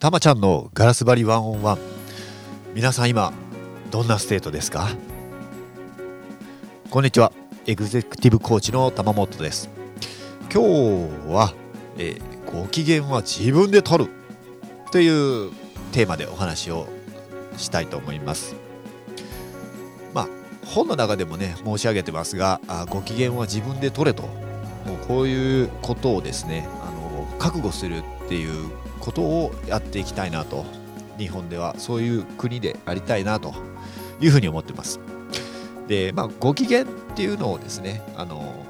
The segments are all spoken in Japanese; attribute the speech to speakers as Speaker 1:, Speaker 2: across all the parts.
Speaker 1: たまちゃんのガラス張りワンオンワン。皆さん今どんな state ですか？こんにちは。エグゼクティブコーチの玉本です。今日は、えー、ご機嫌は自分でとるというテーマでお話をしたいと思います。まあ本の中でもね申し上げてますがあご機嫌は自分で取れと。もうこういうことをですねあの覚悟するっていうことをやっていきたいなと日本ではそういう国でありたいなというふうに思ってます。でまあご機嫌っていうのをですねあの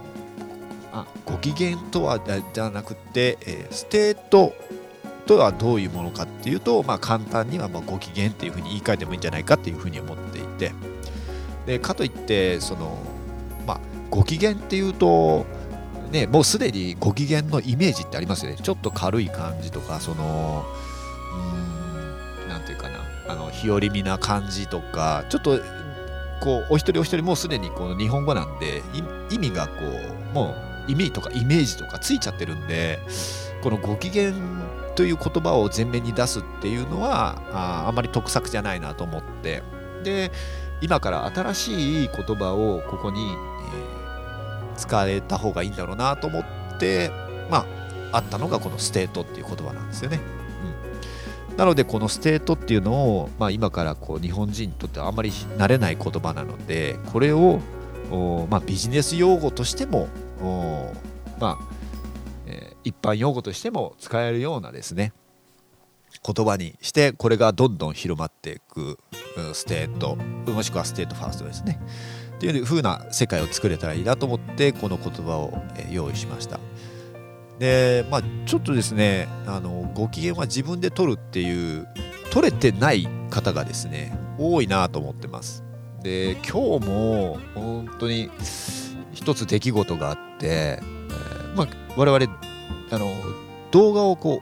Speaker 1: あご機嫌とはじゃなくて、えー、 state とはどういうものかっていうと、まあ、簡単にはまご機嫌っていうふうに言い換えてもいいんじゃないかっていうふうに思っていてでかといってその、まあ、ご機嫌っていうとね、もうすでにご機嫌のイメージってありますよね。ちょっと軽い感じとか、その、うん、なんていうかな、あの、日和見な感じとか、ちょっと、こう、お一人お一人もうすでにこの日本語なんで、意味がこう、もう意味とかイメージとかついちゃってるんで、このご機嫌という言葉を前面に出すっていうのは、ああんまり得策じゃないなと思って、で、今から新しい言葉をここにえ使えた方がいいんだろうなと思ってまああったのがこのステートっていう言葉なんですよね。うん、なのでこのステートっていうのを、まあ、今からこう日本人にとってはあんまり慣れない言葉なのでこれをまあ、ビジネス用語としてもまあ、えー、一般用語としても使えるようなですね言葉にしてこれがどんどん広まっていくステートもしくはステートファーストですねっていう風な世界を作れたらいいなと思ってこの言葉を用意しました。でまあちょっとですねあのご機嫌は自分で取るっていう取れてない方がですね多いなと思ってます。で今日も本当に一つ出来事があって、えー、まあ、我々あの動画をこ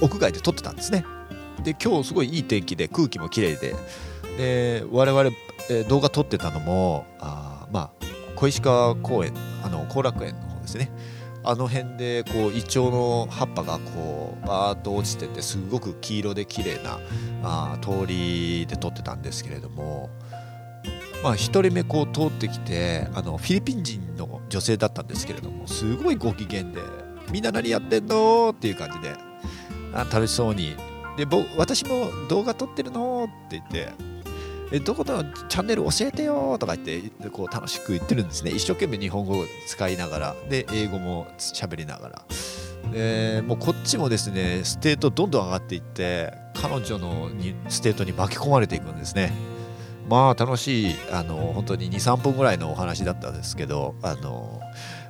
Speaker 1: う屋外で撮ってたんですね。で今日すごいいい天気で空気も綺麗でで我々えー、動画撮ってたのもあまあ小石川公園あの後楽園の方ですね。あの辺でこうイチョウの葉っぱがこうバーッと落ちててすごく黄色で綺麗なあ通りで撮ってたんですけれどもまあ1人目こう通ってきてあのフィリピン人の女性だったんですけれどもすごいご機嫌で「みんな何やってんの?」っていう感じであ楽しそうに。で僕私も動画撮ってるの？って言ってえどこのチャンネル教えてよとか言ってこう楽しく言ってるんですね。一生懸命日本語を使いながら。で英語も喋りながら。でもうこっちもですねステートどんどん上がっていって彼女のにステートに巻き込まれていくんですね。まあ楽しいあの本当に23分ぐらいのお話だったんですけどあの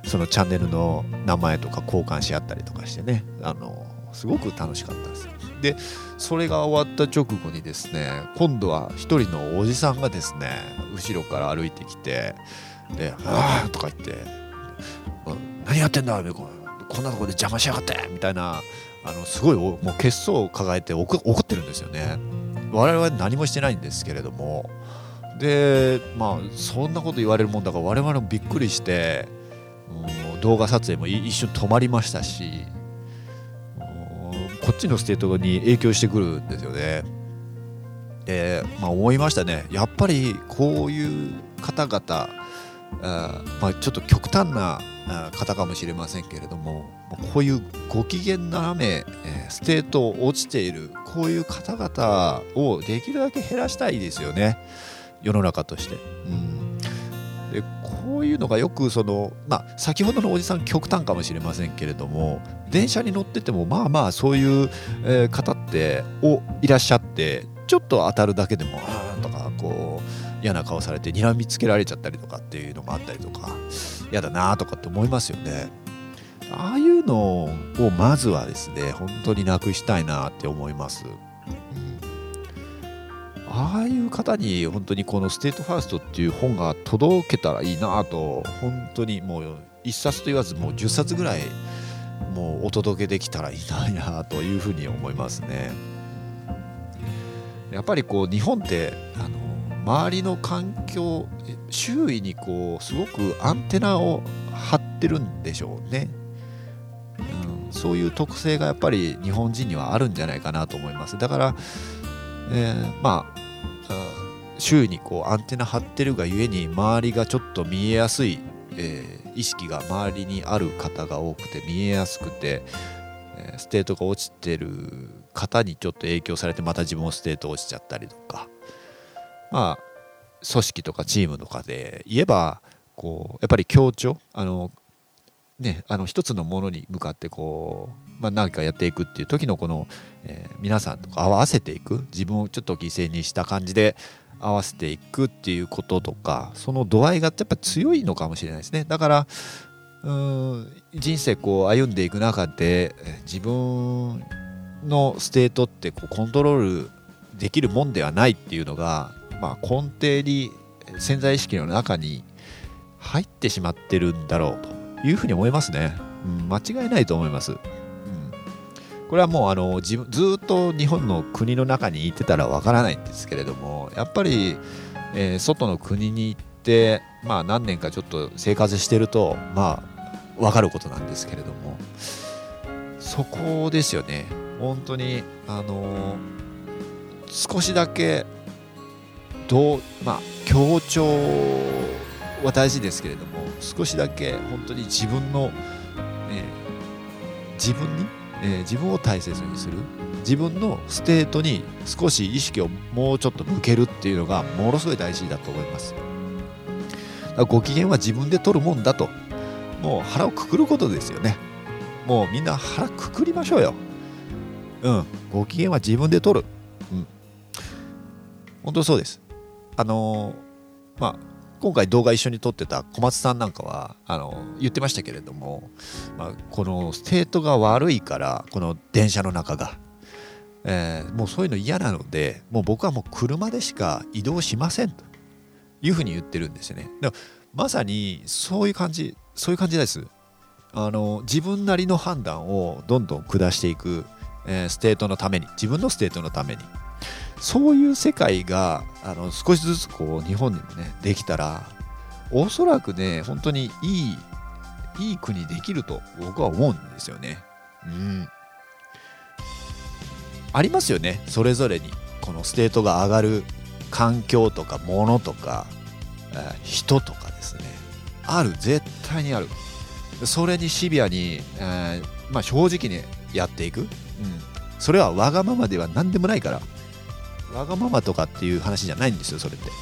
Speaker 1: そのチャンネルの名前とか交換し合ったりとかしてね。あのすごく楽しかったです。でそれが終わった直後にですね今度は一人のおじさんがですね後ろから歩いてきてで「ああ」とか言って「何やってんだこんなとこで邪魔しやがって」みたいなあのすごいもう血相を抱えて怒ってるんですよね。我々は何もしてないんですけれどもでまあそんなこと言われるもんだから我々もびっくりして、うん、動画撮影も一瞬止まりましたしこっちのステートに影響してくるんですよね。で、まあ、思いましたねやっぱりこういう方々あまあ、ちょっと極端な方かもしれませんけれどもこういうご機嫌斜めステート落ちているこういう方々をできるだけ減らしたいですよね世の中として。うんこういうのがよくその、まあ、先ほどのおじさん極端かもしれませんけれども電車に乗っててもまあまあそういう、え方っておいらっしゃってちょっと当たるだけでもあーとかこう嫌な顔されて睨みつけられちゃったりとかっていうのがあったりとか嫌だなとかって思いますよね。ああいうのをまずはですね本当になくしたいなって思います。ああいう方に本当にこの「ステートファースト」っていう本が届けたらいいなと本当にもう1冊と言わずもう10冊ぐらいもうお届けできたらいいなというふうに思いますね。やっぱりこう日本ってあの周りの環境周囲にこうすごくアンテナを張ってるんでしょうね。うんそういう特性がやっぱり日本人にはあるんじゃないかなと思いますだから、えー、まあ周囲にこうアンテナ張ってるがゆえに周りがちょっと見えやすい、えー、意識が周りにある方が多くて見えやすくて、えー、ステートが落ちてる方にちょっと影響されてまた自分もステート落ちちゃったりとか。まあ組織とかチームとかで言えばこうやっぱり協調あのねあの一つのものに向かってこう、まあ、何かやっていくっていう時のこの、えー、皆さんと合わせていく自分をちょっと犠牲にした感じで合わせていくっていうこととかその度合いがやっぱ強いのかもしれないですね。だからうん人生こう歩んでいく中で自分のステートってこうコントロールできるもんではないっていうのが、まあ、根底に潜在意識の中に入ってしまってるんだろうと。いうふうに思いますね、うん、間違いないと思います、うん、これはもうあの自分ずっと日本の国の中にいてたらわからないんですけれどもやっぱり、えー、外の国に行って、まあ、何年かちょっと生活してるとまあ分かることなんですけれども。そこですよね。本当にあの少しだけどうまあ強調は大事ですけれども少しだけ本当に自分の、えー、自分に、えー、自分を大切にする自分のステートに少し意識をもうちょっと向けるっていうのがものすごい大事だと思います。ご機嫌は自分で取るもんだと。もう腹をくくることですよね。もうみんな腹くくりましょうよ。うん。ご機嫌は自分で取る。うん。本当そうです。あのー、まあ今回動画一緒に撮ってた小松さんなんかはあの言ってましたけれども、まあ、このステートが悪いからこの電車の中が、えー、もうそういうの嫌なのでもう僕はもう車でしか移動しませんというふうに言ってるんですよね。でもまさにそういう感じそういう感じです。あの自分なりの判断をどんどん下していくえー、ステートのために自分のステートのためにそういう世界があの少しずつこう日本にもねできたらおそらくね本当にいいいい国できると僕は思うんですよね。うん、ありますよね。それぞれにこのステートが上がる環境とか物とか、人とかですね。ある。絶対にある。それにシビアに、えー、まあ、正直にやっていく。うん、それはわがままでも何でもないから。わがままとかっていう話じゃないんですよそれって、うん、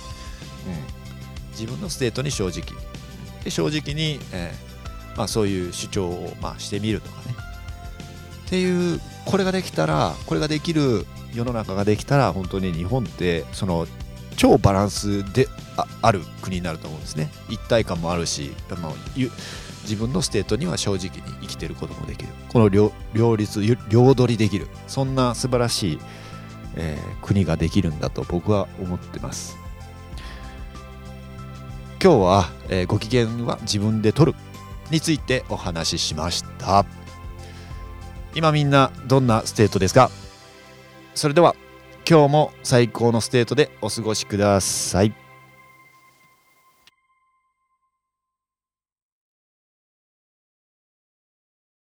Speaker 1: 自分のステートに正直。で正直に、えー、まあ、そういう主張を、まあ、してみるとかね。っていうこれができたらこれができる世の中ができたら本当に日本ってその超バランスである国になると思うんですね。一体感もあるし、まあ、自分のステートには正直に生きてることもできる。この両立両取りできる。そんな素晴らしい、えー、国ができるんだと僕は思ってます。今日は、えー、ご機嫌は自分で取るについてお話ししました。今みんなどんなステートですか？それでは今日も最高のステートでお過ごしください。